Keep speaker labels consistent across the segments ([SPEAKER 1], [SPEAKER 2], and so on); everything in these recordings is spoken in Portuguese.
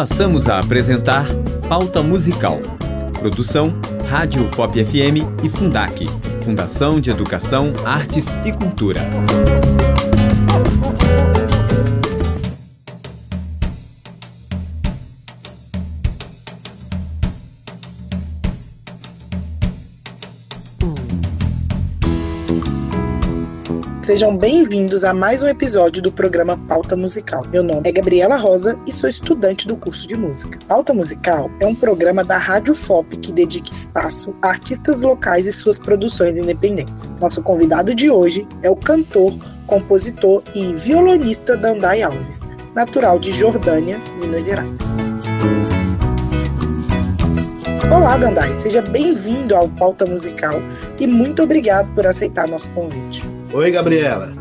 [SPEAKER 1] Passamos a apresentar Pauta Musical. Produção Rádio FOP FM e Fundac, Fundação de Educação, Artes e Cultura.
[SPEAKER 2] Sejam bem-vindos a mais um episódio do programa Pauta Musical. Meu nome é Gabriela Rosa e sou estudante do curso de música. Pauta Musical é um programa da Rádio FOP que dedica espaço a artistas locais e suas produções independentes. Nosso convidado de hoje é o cantor, compositor e violonista Dandai Alves, natural de Jordânia, Minas Gerais. Olá, Dandai, seja bem-vindo ao Pauta Musical e muito obrigado por aceitar nosso convite.
[SPEAKER 3] Oi, Gabriela.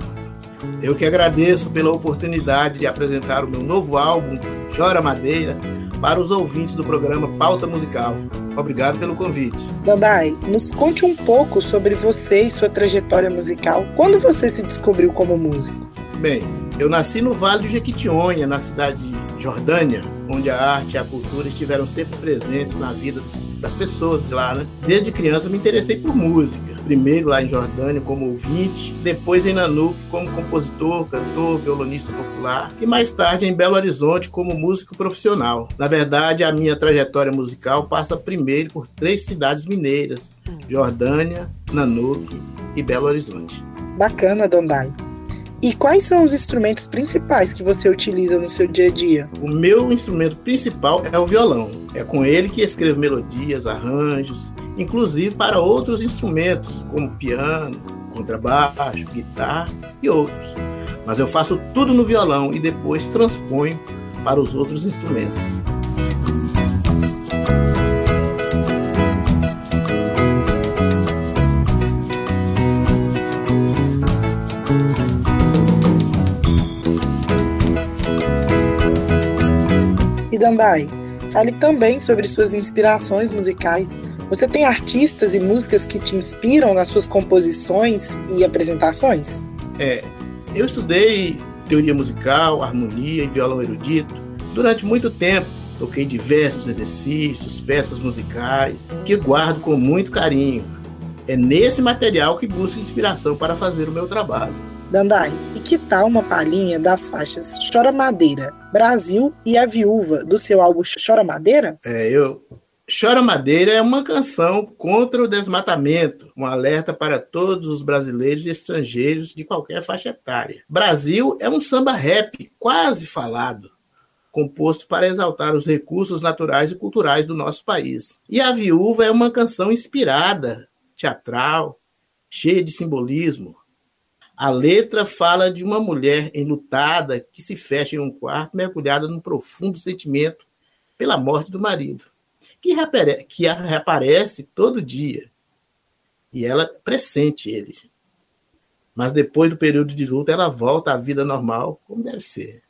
[SPEAKER 3] Eu que agradeço pela oportunidade de apresentar o meu novo álbum, Chora Madeira, para os ouvintes do programa Pauta Musical. Obrigado pelo convite.
[SPEAKER 2] Dandai, nos conte um pouco sobre você e sua trajetória musical. Quando você se descobriu como músico?
[SPEAKER 3] Bem, eu nasci no Vale do Jequitinhonha, na cidade de Jordânia, onde a arte e a cultura estiveram sempre presentes na vida das pessoas de lá, né? Desde criança me interessei por música. Primeiro lá em Jordânia como ouvinte, depois em Nanuque como compositor, cantor, violonista popular e mais tarde em Belo Horizonte como músico profissional. Na verdade, a minha trajetória musical passa primeiro por três cidades mineiras: Jordânia, Nanuque e Belo Horizonte.
[SPEAKER 2] Bacana, Dandai. E quais são os instrumentos principais que você utiliza no seu dia a dia?
[SPEAKER 3] O meu instrumento principal é o violão. É com ele que escrevo melodias, arranjos, inclusive para outros instrumentos, como piano, contrabaixo, guitarra e outros. Mas eu faço tudo no violão e depois transponho para os outros instrumentos.
[SPEAKER 2] Dandai, fale também sobre suas inspirações musicais. Você tem artistas e músicas que te inspiram nas suas composições e apresentações?
[SPEAKER 3] É, eu estudei teoria musical, harmonia e violão erudito durante muito tempo. Toquei diversos exercícios, peças musicais que guardo com muito carinho. É nesse material que busco inspiração para fazer o meu trabalho.
[SPEAKER 2] Dandai, e que tal uma palhinha das faixas Chora Madeira, Brasil e A Viúva, do seu álbum Chora Madeira?
[SPEAKER 3] É, eu. Chora Madeira é uma canção contra o desmatamento, um alerta para todos os brasileiros e estrangeiros de qualquer faixa etária. Brasil é um samba rap quase falado, composto para exaltar os recursos naturais e culturais do nosso país. E A Viúva é uma canção inspirada, teatral, cheia de simbolismo, a letra fala de uma mulher enlutada que se fecha em um quarto, mergulhada num profundo sentimento pela morte do marido, que, reapare que reaparece todo dia. E ela pressente ele. Mas depois do período de luto, ela volta à vida normal, como deve ser.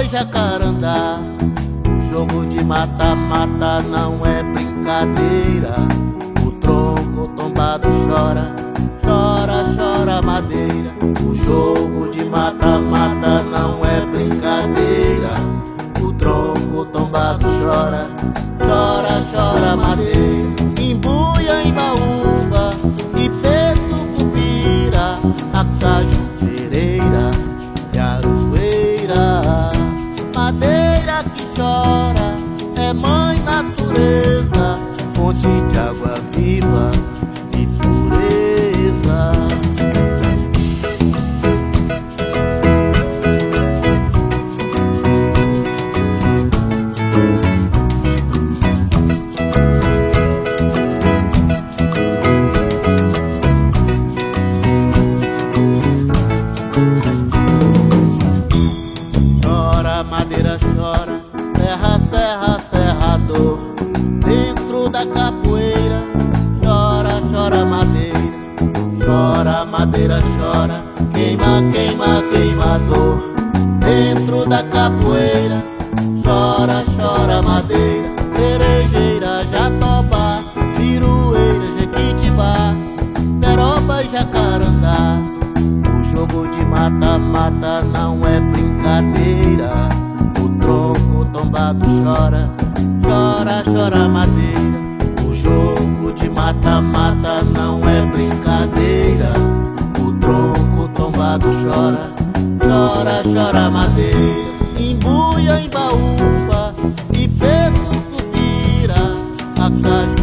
[SPEAKER 4] Peroba, jacarandá. O jogo de mata-mata não é brincadeira tombado chora, chora, chora madeira. O jogo de mata-mata não é brincadeira. O tronco tombado chora, chora, chora madeira. De água
[SPEAKER 3] da capoeira, chora, chora madeira, cerejeira, jatobá, pirueira, jequitibá, peroba jacarandá. O jogo de mata-mata não é brincadeira. O tronco tombado chora, chora, chora madeira. O jogo de mata-mata não é brincadeira. O tronco tombado chora, chora, chora madeira. Embuia, embaúba e peso cupira, a cajueireira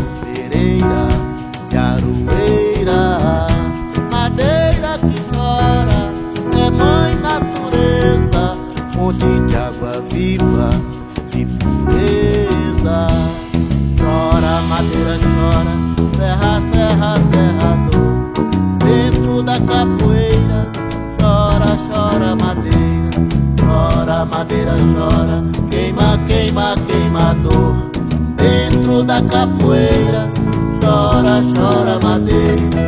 [SPEAKER 3] Chora, madeira chora, queima, queima, queimador. Dentro da capoeira, chora, chora, madeira.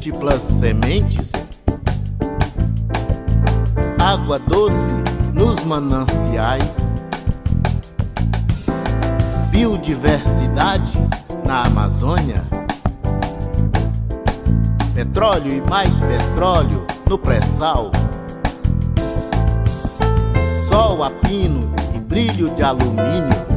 [SPEAKER 3] Múltiplas sementes, água doce nos mananciais, biodiversidade na Amazônia, petróleo e mais petróleo no pré-sal, sol a pino e brilho de alumínio,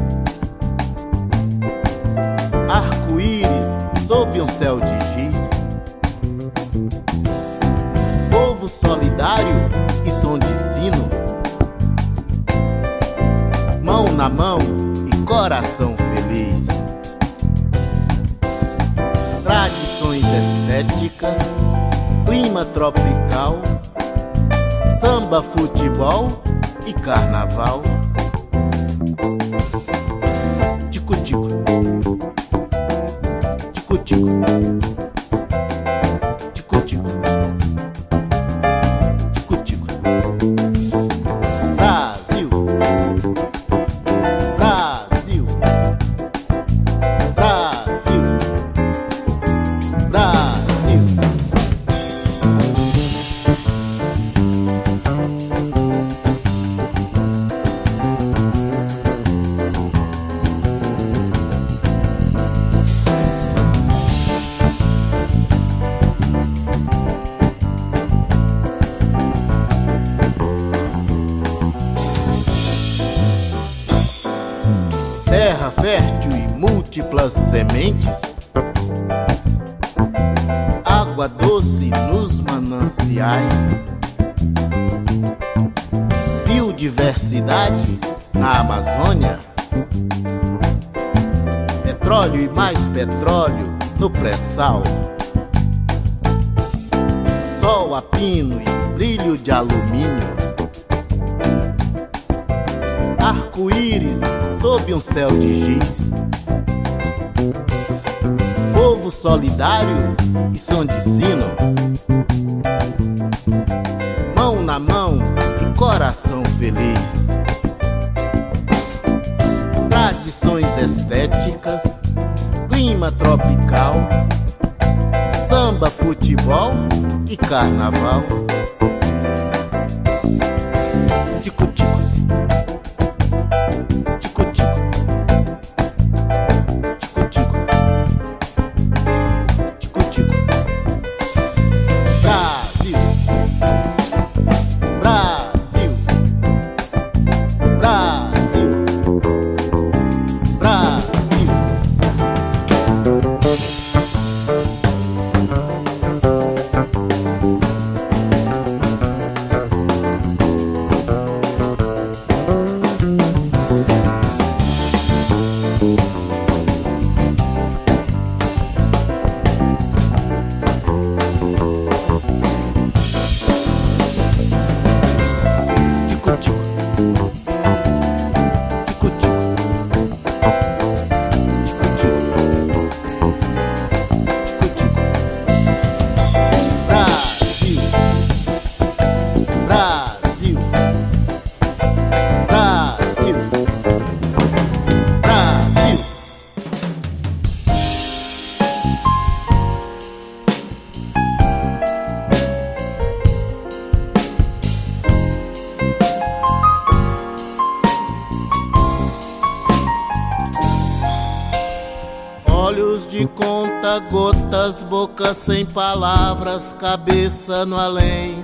[SPEAKER 3] gotas, boca sem palavras, cabeça no além.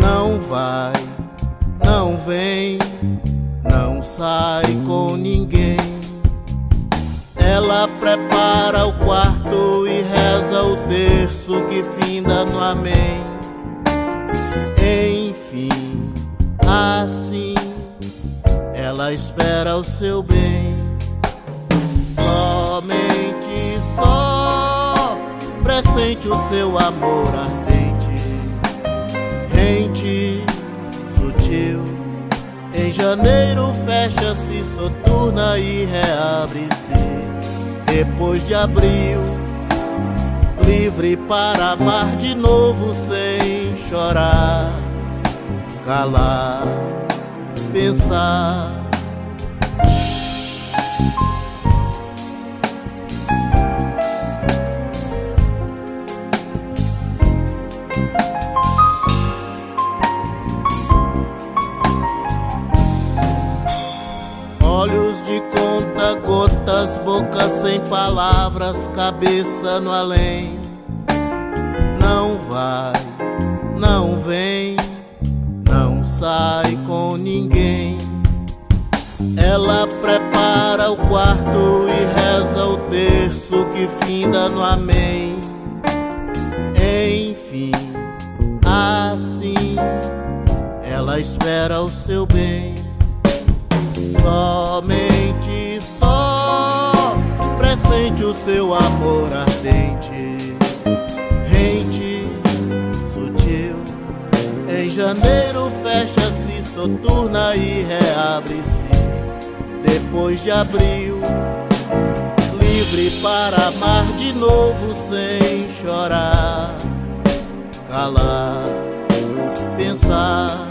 [SPEAKER 3] Não vai, não vem, não sai com ninguém. Ela prepara o quarto e reza o terço que finda no amém. Enfim, assim, ela espera o seu bem. Somente só pressente o seu amor ardente, rente, sutil. Em janeiro fecha-se, soturna e reabre-se depois de abril, livre para amar de novo sem chorar, calar, pensar. Olhos de conta gotas, boca sem palavras, cabeça no além. Não vai, não vem, não sai com ninguém. Ela prepara o quarto e reza o terço que finda no amém. Enfim, assim, ela espera o seu bem somente só pressente o seu amor ardente, rente, sutil. Em janeiro fecha-se, soturna e reabre-se. Depois de abril, livre para amar de novo sem chorar, calar, pensar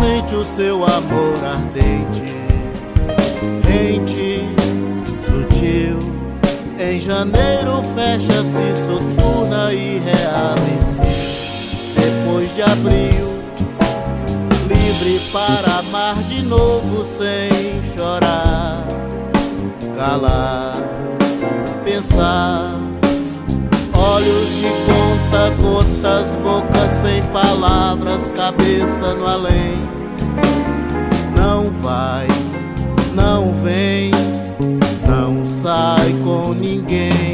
[SPEAKER 3] pressente o seu amor ardente, rente, sutil. Em janeiro fecha-se, soturna e reabre-se. Depois de abril, livre para amar de novo sem chorar, calar, pensar. Olhos de conta, gotas, boca sem palavras, cabeça no além. Não vai, não vem, não sai com ninguém.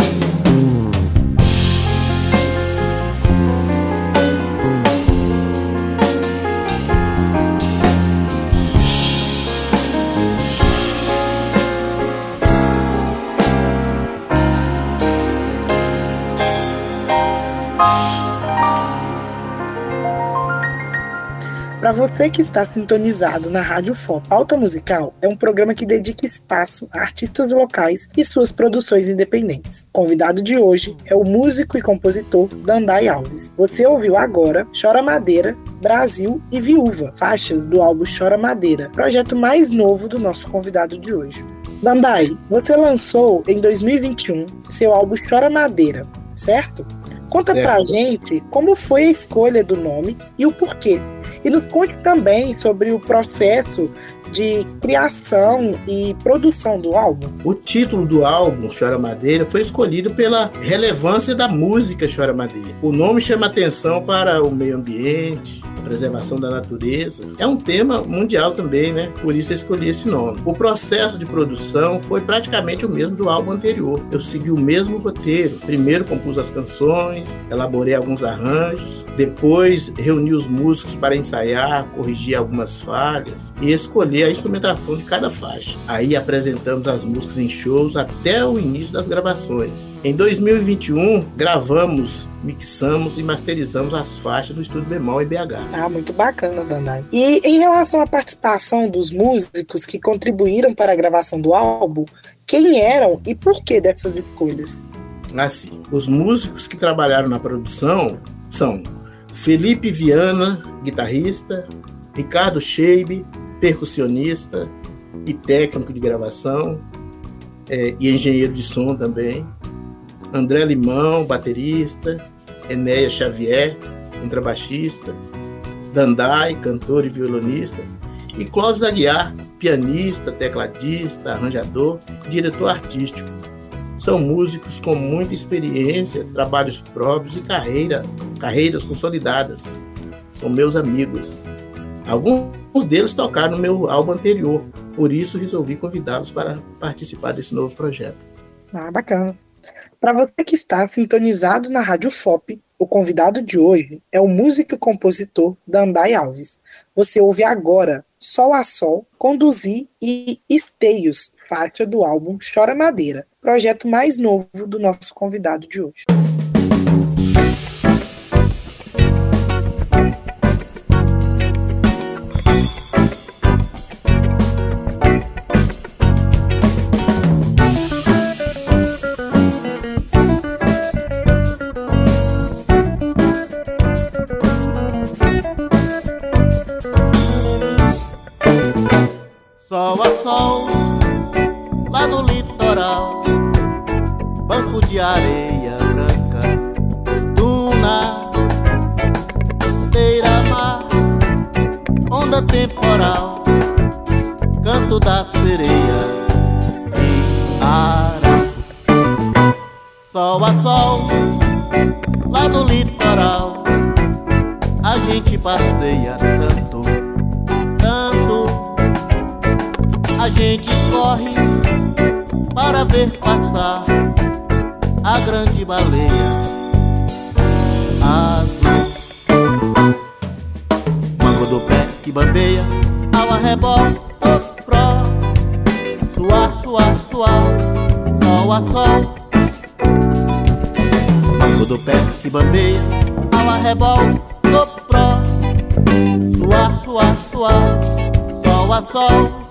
[SPEAKER 2] Para você que está sintonizado na Rádio FOP, Pauta Musical é um programa que dedica espaço a artistas locais e suas produções independentes. O convidado de hoje é o músico e compositor Dandai Alves. Você ouviu agora Chora Madeira, Brasil e Viúva, faixas do álbum Chora Madeira, projeto mais novo do nosso convidado de hoje. Dandai, você lançou em 2021 seu álbum Chora Madeira, certo? Conta
[SPEAKER 5] Certo.
[SPEAKER 2] pra gente como foi a escolha do nome e o porquê. E nos conte também sobre o processo de criação e produção do álbum.
[SPEAKER 5] O título do álbum, Chora Madeira, foi escolhido pela relevância da música Chora Madeira. O nome chama atenção para o meio ambiente, preservação da natureza. É um tema mundial também, né? Por isso eu escolhi esse nome. O processo de produção foi praticamente o mesmo do álbum anterior. Eu segui o mesmo roteiro. Primeiro compus as canções, elaborei alguns arranjos, depois reuni os músicos para ensaiar, corrigir algumas falhas e escolher a instrumentação de cada faixa. Aí apresentamos as músicas em shows até o início das gravações. Em 2021, gravamos, mixamos e masterizamos as faixas do Estúdio Bemol em BH.
[SPEAKER 2] Ah, muito bacana, Danai. E em relação à participação dos músicos que contribuíram para a gravação do álbum, quem eram e por que dessas escolhas?
[SPEAKER 5] Assim, os músicos que trabalharam na produção são Felipe Viana, guitarrista, Ricardo Scheibe, percussionista e técnico de gravação, é, e engenheiro de som também, André Limão, baterista, Enéia Xavier, contrabaixista, Dandai, cantor e violonista, e Clóvis Aguiar, pianista, tecladista, arranjador, diretor artístico. São músicos com muita experiência, trabalhos próprios e carreira, carreiras consolidadas. São meus amigos. Alguns deles tocaram no meu álbum anterior, por isso resolvi convidá-los para participar desse novo projeto.
[SPEAKER 2] Ah, bacana. Para você que está sintonizado na Rádio FOP, o convidado de hoje é o músico e compositor Dandai Alves. Você ouve agora Sol a Sol, Conduzir e Esteios, faixa do álbum Chora Madeira, projeto mais novo do nosso convidado de hoje.
[SPEAKER 3] sol a sol, lá no litoral, banco de areia branca, duna, beira-mar, onda temporal, canto da sereia e ara. Sol a sol, lá no litoral, a gente passeia tanto a gente corre para ver passar a grande baleia azul. Mango do pé que bandeia ao arrebol, oh, pró, suar, suar, suar, sol a sol. Mango do pé que bandeia ao arrebol, oh, pró, suar, suar, suar, sol a sol.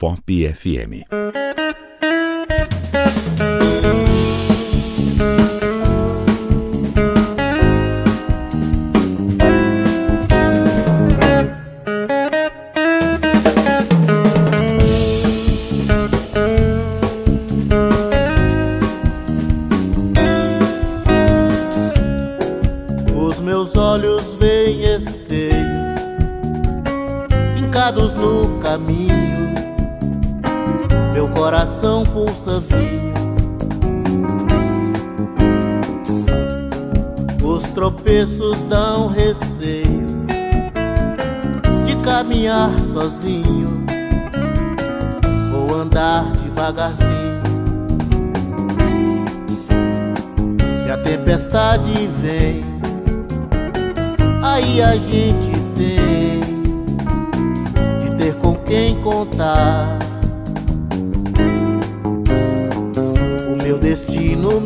[SPEAKER 3] FM.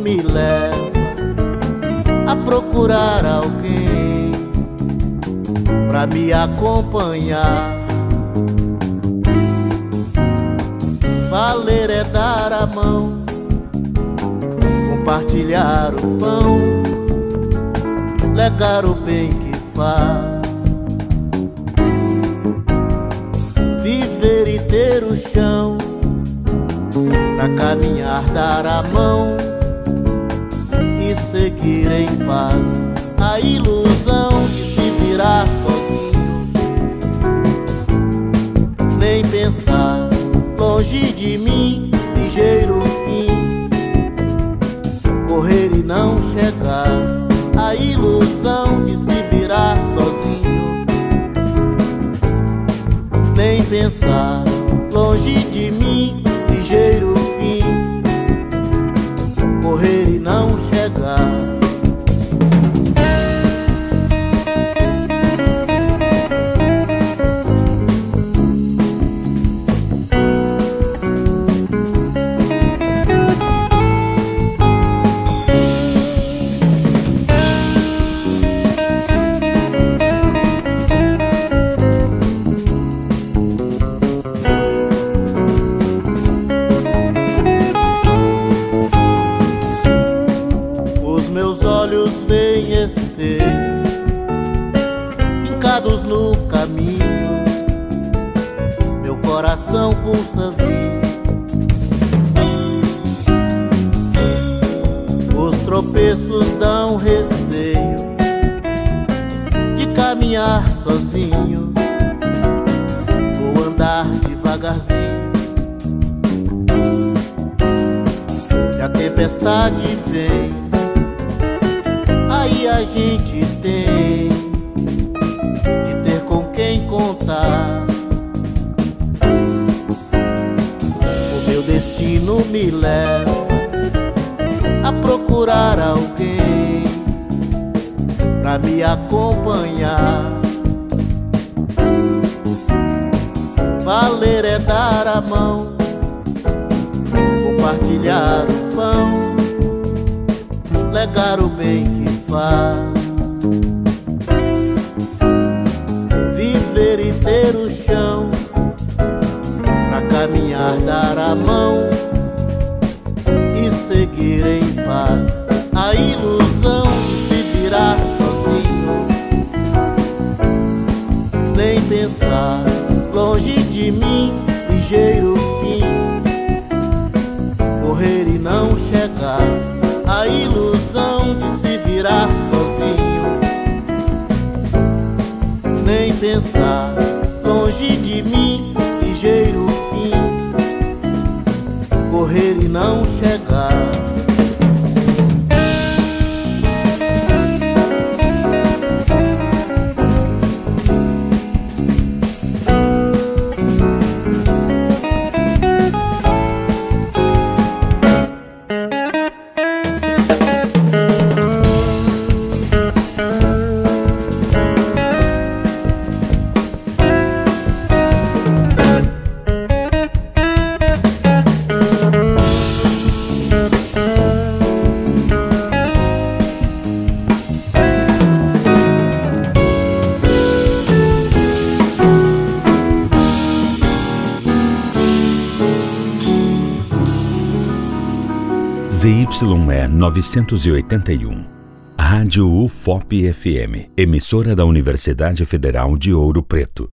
[SPEAKER 6] me leva a procurar alguém pra me acompanhar. Valer é dar a mão, compartilhar o pão, legar o bem que faz, viver e ter o chão, pra caminhar, dar a mão em paz. A ilusão de se virar sozinho, nem pensar longe de mim, ligeiro fim. Correr e não chegar, a ilusão de se virar sozinho, nem pensar
[SPEAKER 7] pensar 1981. Rádio UFOP FM, emissora da Universidade Federal de Ouro Preto.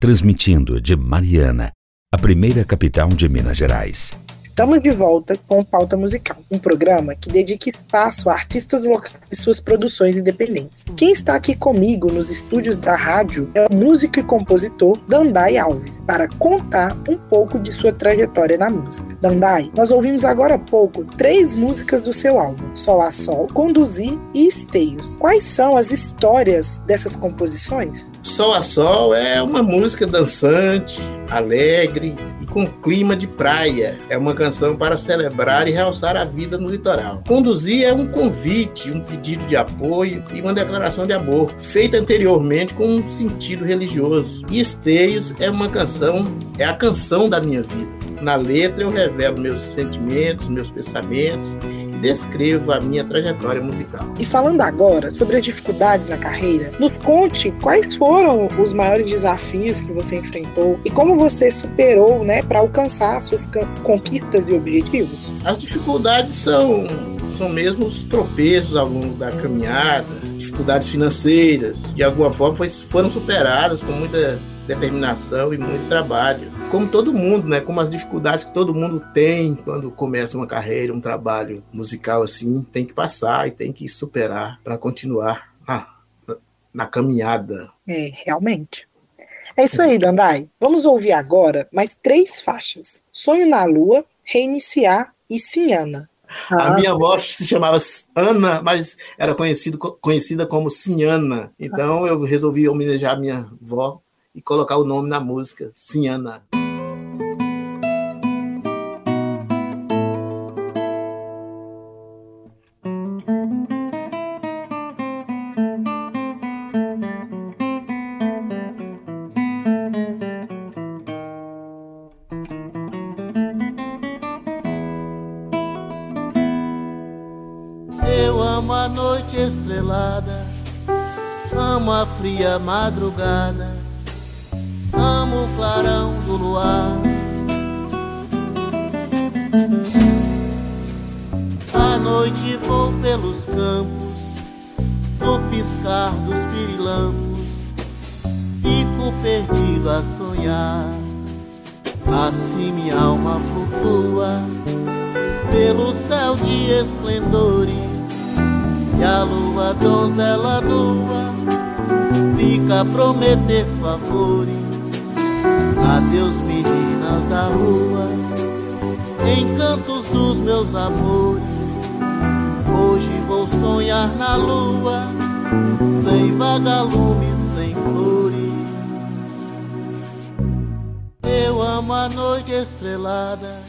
[SPEAKER 7] Transmitindo de Mariana, a primeira capital de Minas Gerais.
[SPEAKER 2] Estamos de volta com Pauta Musical, um programa que dedica espaço a artistas locais e suas produções independentes. Quem está aqui comigo nos estúdios da rádio é o músico e compositor Dandai Alves, para contar um pouco de sua trajetória na música. Dandai, nós ouvimos agora há pouco três músicas do seu álbum, Sol a Sol, Conduzir e Esteios. Quais são as histórias dessas composições?
[SPEAKER 3] Sol a Sol é uma música dançante, alegre com clima de praia. É uma canção para celebrar e realçar a vida no litoral. Conduzir é um convite, um pedido de apoio e uma declaração de amor, feita anteriormente com um sentido religioso. E Esteios é uma canção, é a canção da minha vida. Na letra eu revelo meus sentimentos, meus pensamentos descrevo a minha trajetória musical.
[SPEAKER 2] E falando agora sobre as dificuldades na carreira, nos conte quais foram os maiores desafios que você enfrentou e como você superou, né, para alcançar suas conquistas e objetivos.
[SPEAKER 3] As dificuldades são são mesmo os tropeços ao longo da caminhada, dificuldades financeiras, de alguma forma foi, foram superadas com muita determinação e muito trabalho. Como todo mundo, né? Como as dificuldades que todo mundo tem quando começa uma carreira, um trabalho musical assim, tem que passar e tem que superar para continuar na, na caminhada.
[SPEAKER 2] É, realmente. É isso aí, Dandai. Vamos ouvir agora mais três faixas: Sonho na Lua, Reiniciar e Sinhana.
[SPEAKER 3] Ah, a minha avó se chamava Ana, mas era conhecido, conhecida como Sinhana. Então eu resolvi homenagear a minha avó e colocar o nome na música, Sinhana. Eu dos pirilampos, fico perdido a sonhar. Assim minha alma flutua pelo céu de esplendores, E a lua donzela nua fica a prometer favores. Adeus, meninas da rua, encantos dos meus amores. Hoje vou sonhar na lua, sem vagalumes, sem flores. Eu amo a noite estrelada,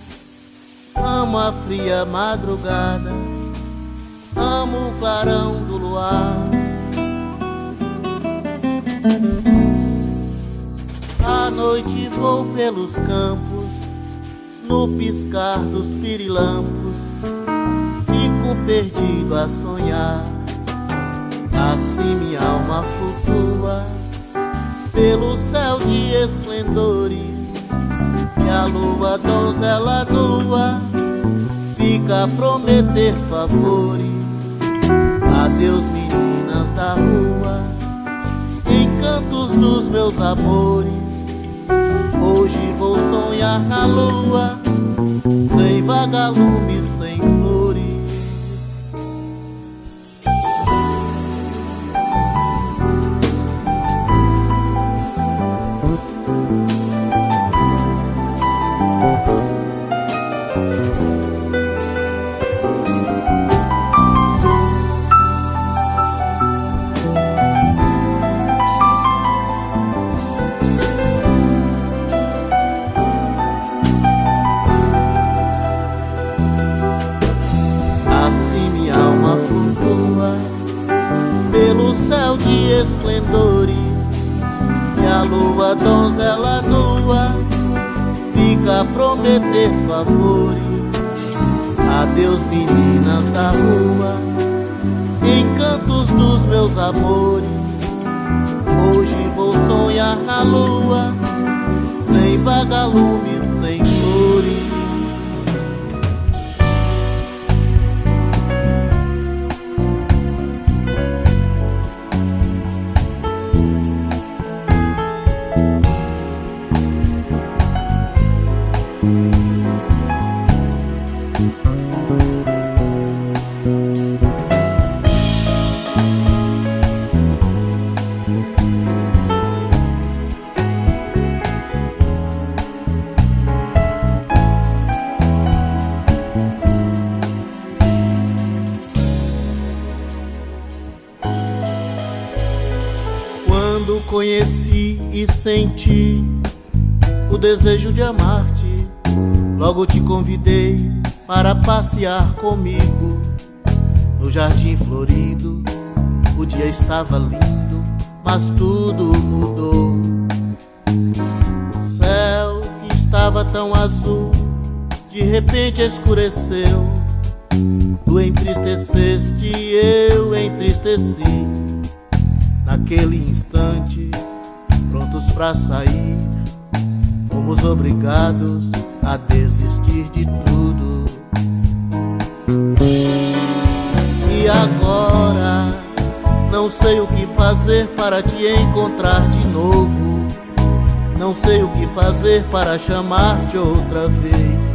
[SPEAKER 3] amo a fria madrugada, amo o clarão do luar. À noite vou pelos campos, no piscar dos pirilampos, fico perdido a sonhar. Assim minha alma flutua pelo céu de esplendores, e a lua donzela nua fica a prometer favores. Adeus, meninas da rua, encantos dos meus amores. Hoje vou sonhar na lua, sem vagalumes, sem flores. Prometer favores. Adeus, meninas da rua, encantos dos meus amores. Hoje vou sonhar na lua, sem vagalumes, senti o desejo de amar-te, logo te convidei para passear comigo no jardim florido. O dia estava lindo, mas tudo mudou. O céu que estava tão azul, de repente escureceu. Tu entristeceste e eu entristeci. Naquele instante, para sair, fomos obrigados a desistir de tudo. E agora, não sei o que fazer para te encontrar de novo. Não sei o que fazer para chamar-te outra vez.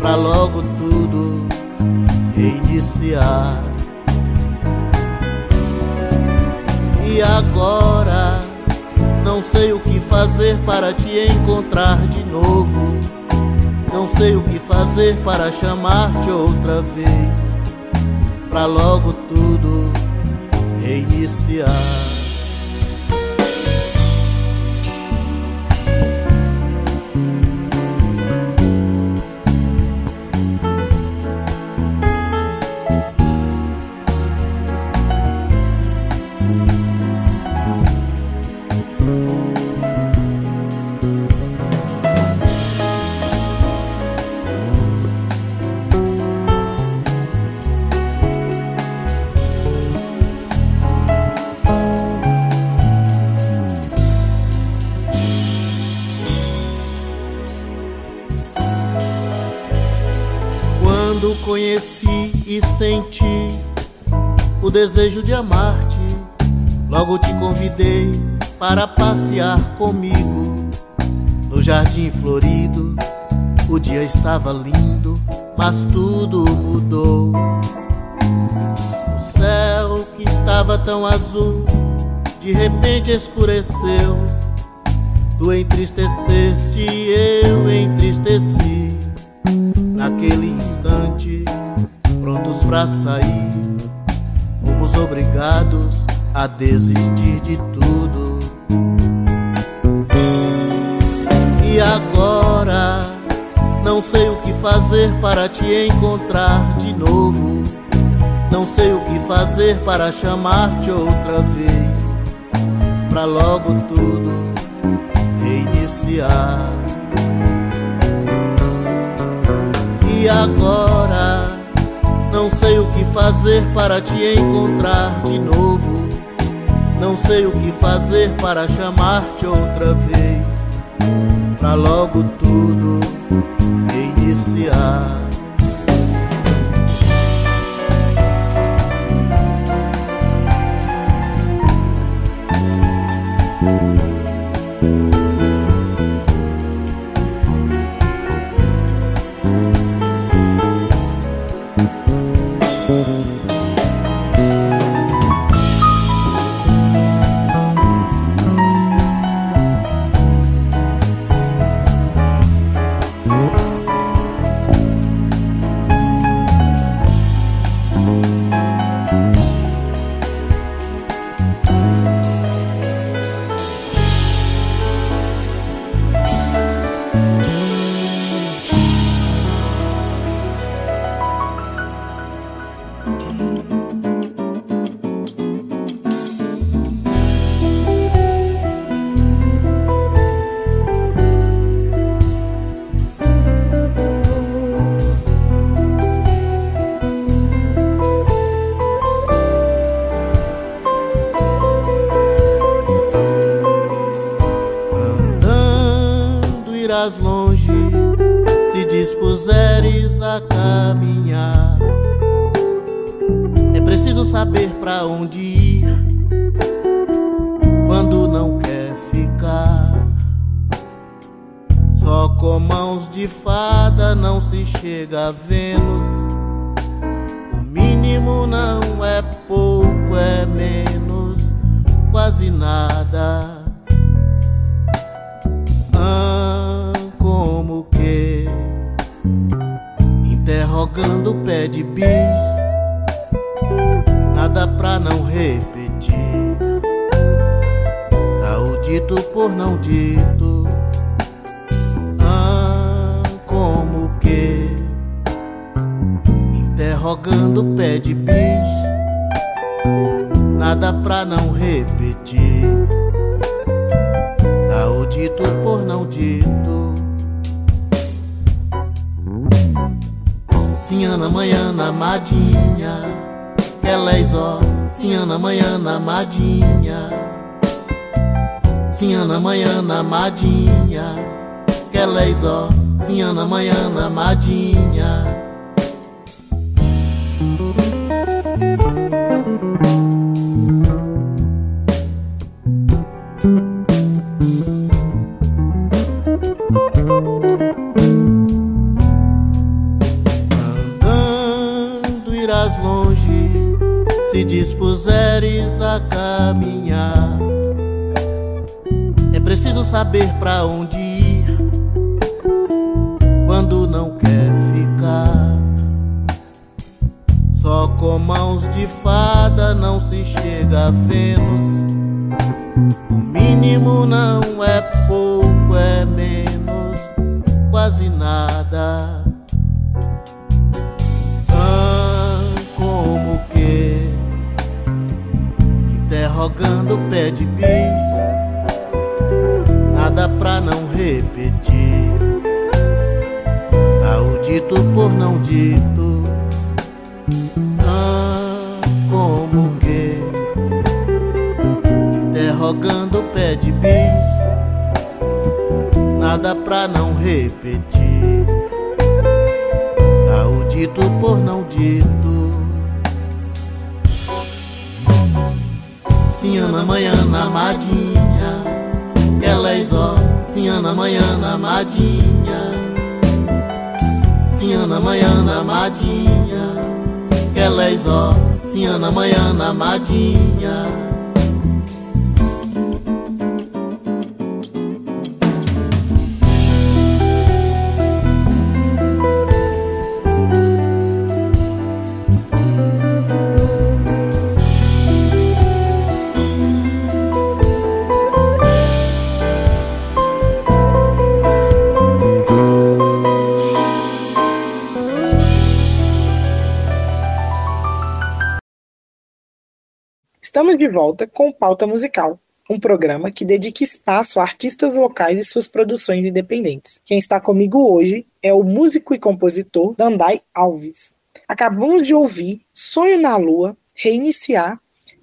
[SPEAKER 3] Pra logo tudo reiniciar. E agora não sei o que fazer para te encontrar de novo. Não sei o que fazer para chamar-te outra vez. Pra logo tudo reiniciar. Desejo de amar-te, logo te convidei para passear comigo no jardim florido. O dia estava lindo, mas tudo mudou. O céu estava tão azul, de repente escureceu. Tu entristeceste e eu entristeci. Naquele instante, prontos para sair, obrigados a desistir de tudo. E agora, não sei o que fazer para te encontrar de novo. Não sei o que fazer para chamar-te outra vez. Pra logo tudo reiniciar. E agora, não sei o que fazer para te encontrar de novo. Não sei o que fazer para chamar-te outra vez. Pra logo tudo rogando pé de bis, nada pra não repetir. Dá o dito por não dito. Sinhana manhã amadinha, ela
[SPEAKER 2] é
[SPEAKER 3] só. Sinhana manhã amadinha, Sinhana manhã amadinha, ela é só. Sinhana manhã amadinha. dispuseres a caminhar, é preciso saber para onde fada não se chega a Vênus. O mínimo não é pouco, é menos, quase nada. tão como que interrogando pé
[SPEAKER 2] de
[SPEAKER 3] bis, nada pra não repetir. Tá o dito por não dito. pra não repetir. Dá o dito por não dito. Sinhana manhã amadinha, ela é só. Sinhana manhã amadinha, Sinhana manhã amadinha, ela é só. Sinhana manhã amadinha.
[SPEAKER 2] De volta com Pauta Musical, um programa que dedica espaço a artistas locais e suas produções independentes. Quem está comigo hoje é o músico e compositor Dandai Alves. Acabamos de ouvir Sonho na Lua, Reiniciar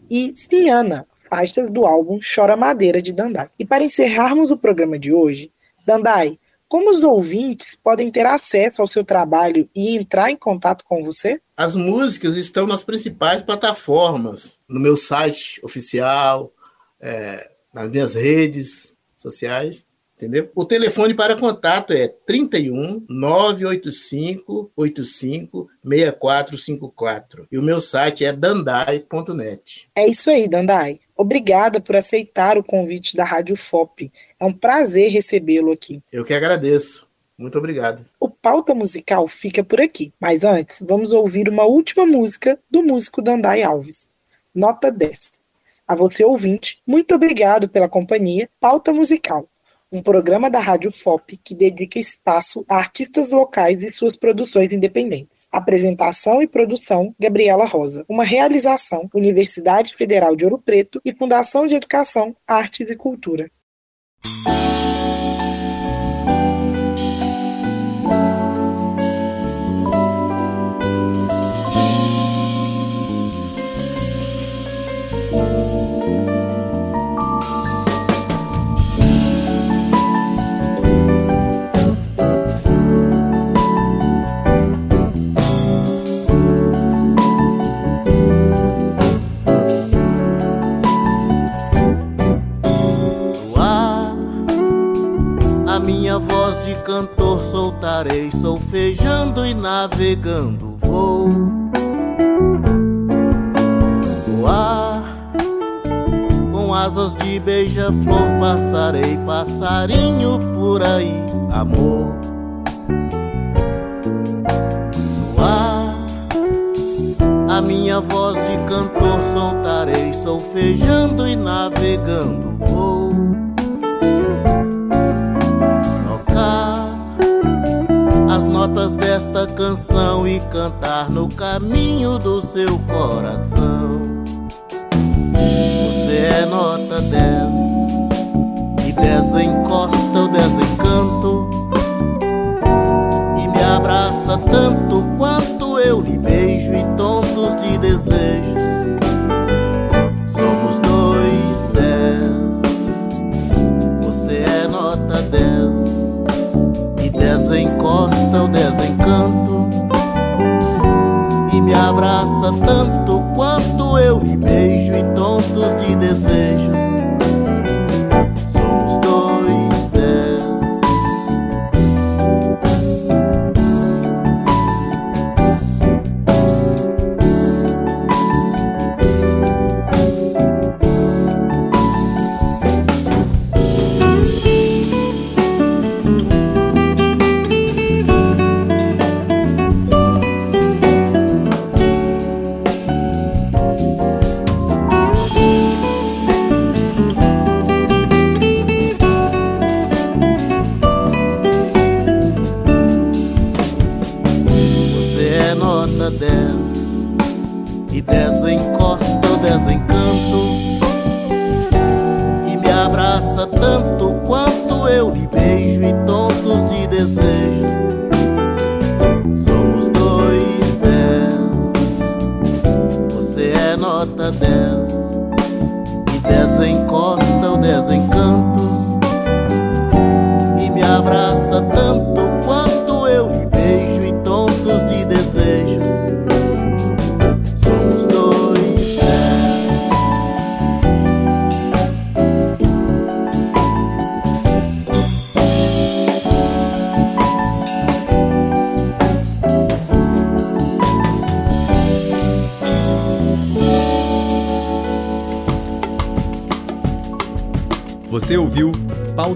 [SPEAKER 2] e Ciana, faixas do álbum Chora Madeira de Dandai. E para encerrarmos o programa de hoje, Dandai, como os ouvintes podem ter acesso ao seu trabalho e entrar em contato com você?
[SPEAKER 5] As músicas estão nas principais plataformas, no meu site oficial, é, nas minhas redes sociais, entendeu? O telefone para contato é 31 985 85 6454 e o meu site é dandai.net.
[SPEAKER 2] É isso aí, Dandai. Obrigada por aceitar o convite da Rádio FOP. É um prazer recebê-lo aqui.
[SPEAKER 5] Eu que agradeço. Muito obrigado.
[SPEAKER 2] O pauta musical fica por aqui, mas antes vamos ouvir uma última música do músico Dandai Alves. Nota 10. A você ouvinte, muito obrigado pela companhia. Pauta musical um programa da Rádio FOP que dedica espaço a artistas locais e suas produções independentes. Apresentação e produção: Gabriela Rosa. Uma realização: Universidade Federal de Ouro Preto e Fundação de Educação, Artes e Cultura.
[SPEAKER 3] Cantor soltarei, solfejando e navegando vou. Voar com asas de beija-flor, passarei, passarinho por aí, amor. Voar a minha voz de cantor soltarei, solfejando e navegando vou. Notas desta canção e cantar no caminho do seu coração. Você é nota 10 e desencosta o desencanto e me abraça tanto quanto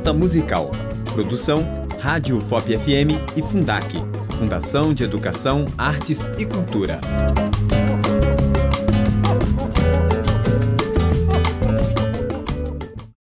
[SPEAKER 1] Pauta Musical. Produção Rádio FOP FM e Fundac. Fundação de Educação, Artes e Cultura.